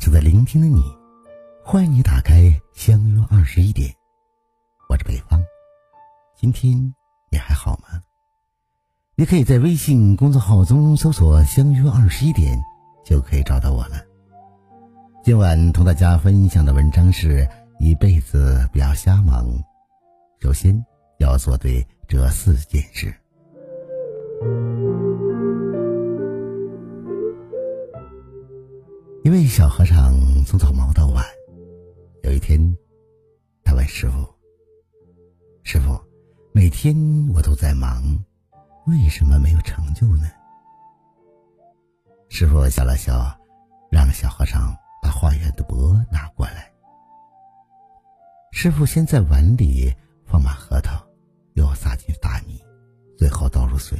正在聆听的你，欢迎你打开相约二十一点，我是北方。今天你还好吗？你可以在微信公众号中搜索“相约二十一点”，就可以找到我了。今晚同大家分享的文章是一辈子不要瞎忙，首先要做对这四件事。一位小和尚从早忙到晚。有一天，他问师傅：“师傅，每天我都在忙，为什么没有成就呢？”师傅笑了笑，让小和尚把化缘的钵拿过来。师傅先在碗里放满核桃，又撒进大米，最后倒入水，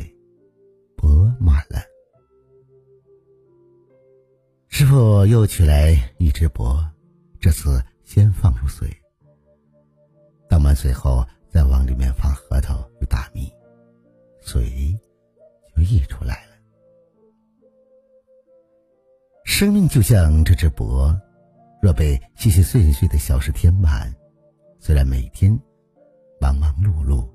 傅又取来一只钵，这次先放入水，倒满水后，再往里面放核桃与大米，水就溢出来了。生命就像这只钵，若被细细碎碎的小事填满，虽然每天忙忙碌碌，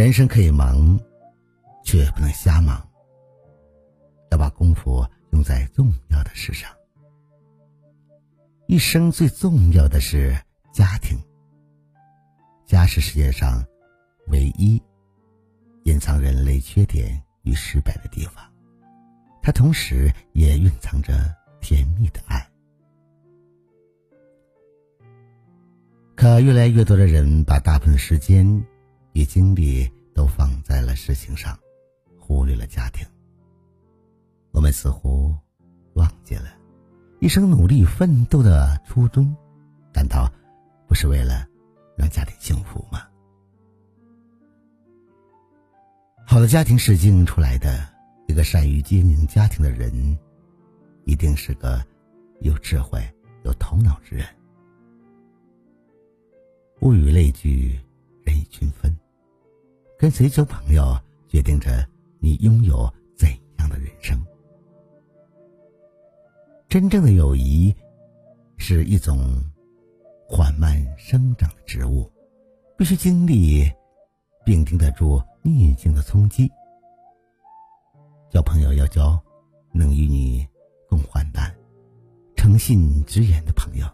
人生可以忙，却不能瞎忙。要把功夫用在重要的事上。一生最重要的是家庭。家是世界上唯一隐藏人类缺点与失败的地方，它同时也蕴藏着甜蜜的爱。可越来越多的人把大部分时间。与精力都放在了事情上，忽略了家庭。我们似乎忘记了，一生努力奋斗的初衷，难道不是为了让家庭幸福吗？好的家庭是经营出来的，一个善于经营家庭的人，一定是个有智慧、有头脑之人。物以类聚。人以群分，跟谁交朋友，决定着你拥有怎样的人生。真正的友谊，是一种缓慢生长的植物，必须经历并经得住逆境的冲击。交朋友要交能与你共患难、诚信直言的朋友，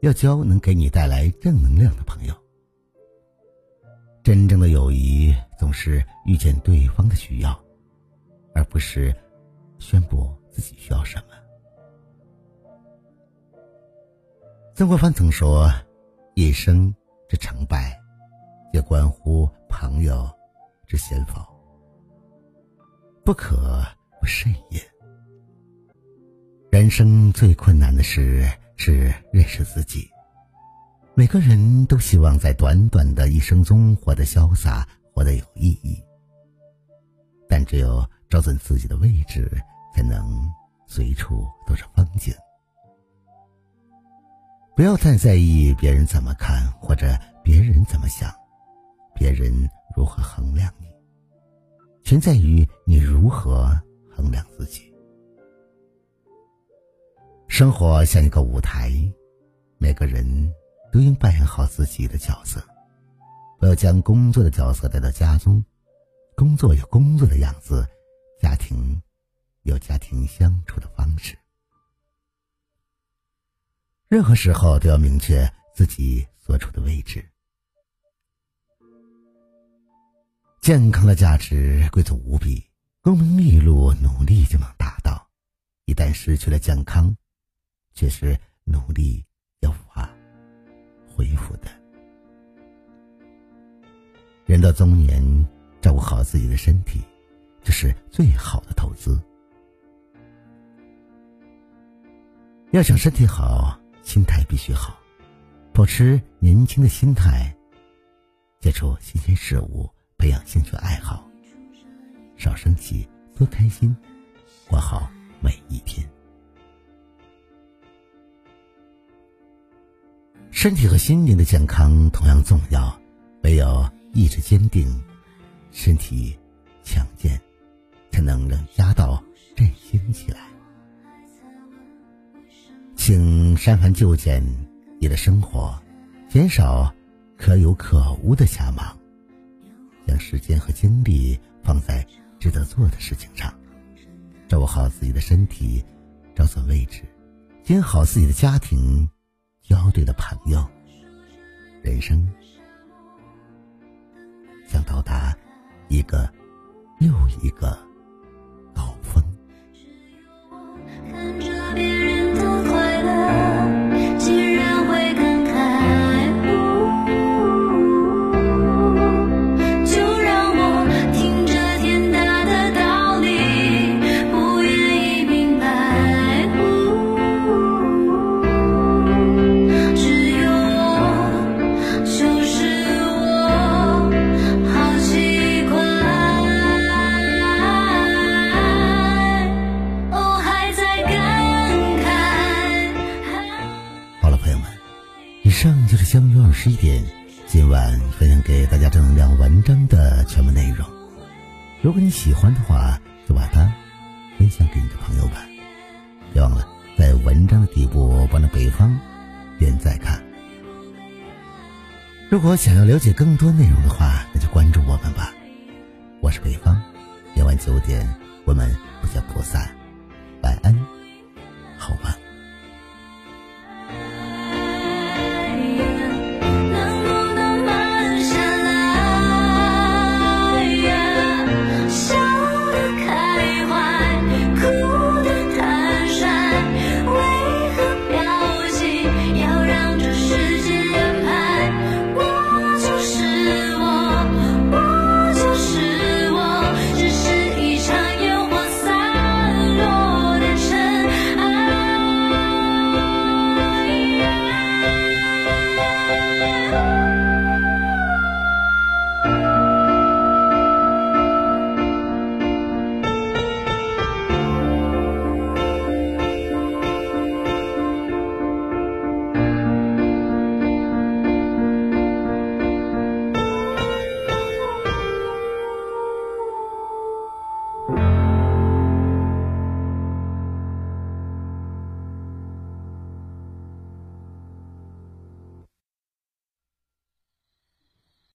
要交能给你带来正能量的朋友。真正的友谊总是遇见对方的需要，而不是宣布自己需要什么。曾国藩曾说：“一生之成败，也关乎朋友之贤否，不可不慎也。”人生最困难的事是认识自己。每个人都希望在短短的一生中活得潇洒，活得有意义。但只有找准自己的位置，才能随处都是风景。不要太在意别人怎么看，或者别人怎么想，别人如何衡量你，全在于你如何衡量自己。生活像一个舞台，每个人。都应扮演好自己的角色，不要将工作的角色带到家中。工作有工作的样子，家庭有家庭相处的方式。任何时候都要明确自己所处的位置。健康的价值贵重无比，功名利禄努力就能达到。一旦失去了健康，却是努力也无法。恢复的。人到中年，照顾好自己的身体，这是最好的投资。要想身体好，心态必须好，保持年轻的心态，接触新鲜事物，培养兴趣爱好，少生气，多开心，过好每一天。身体和心灵的健康同样重要，唯有意志坚定，身体强健。才能让家道振兴起来。请删繁就简你的生活，减少可有可无的瞎忙，将时间和精力放在值得做的事情上，照顾好自己的身体，找准位置，经营好自己的家庭，交对的朋友，人生想到达一个又一个。十一点，今晚分享给大家正能量文章的全部内容。如果你喜欢的话，就把它分享给你的朋友吧。别忘了在文章的底部帮着北方点赞看。如果想要了解更多内容的话，那就关注我们吧。我是北方，夜晚九点，我们不见不散。晚安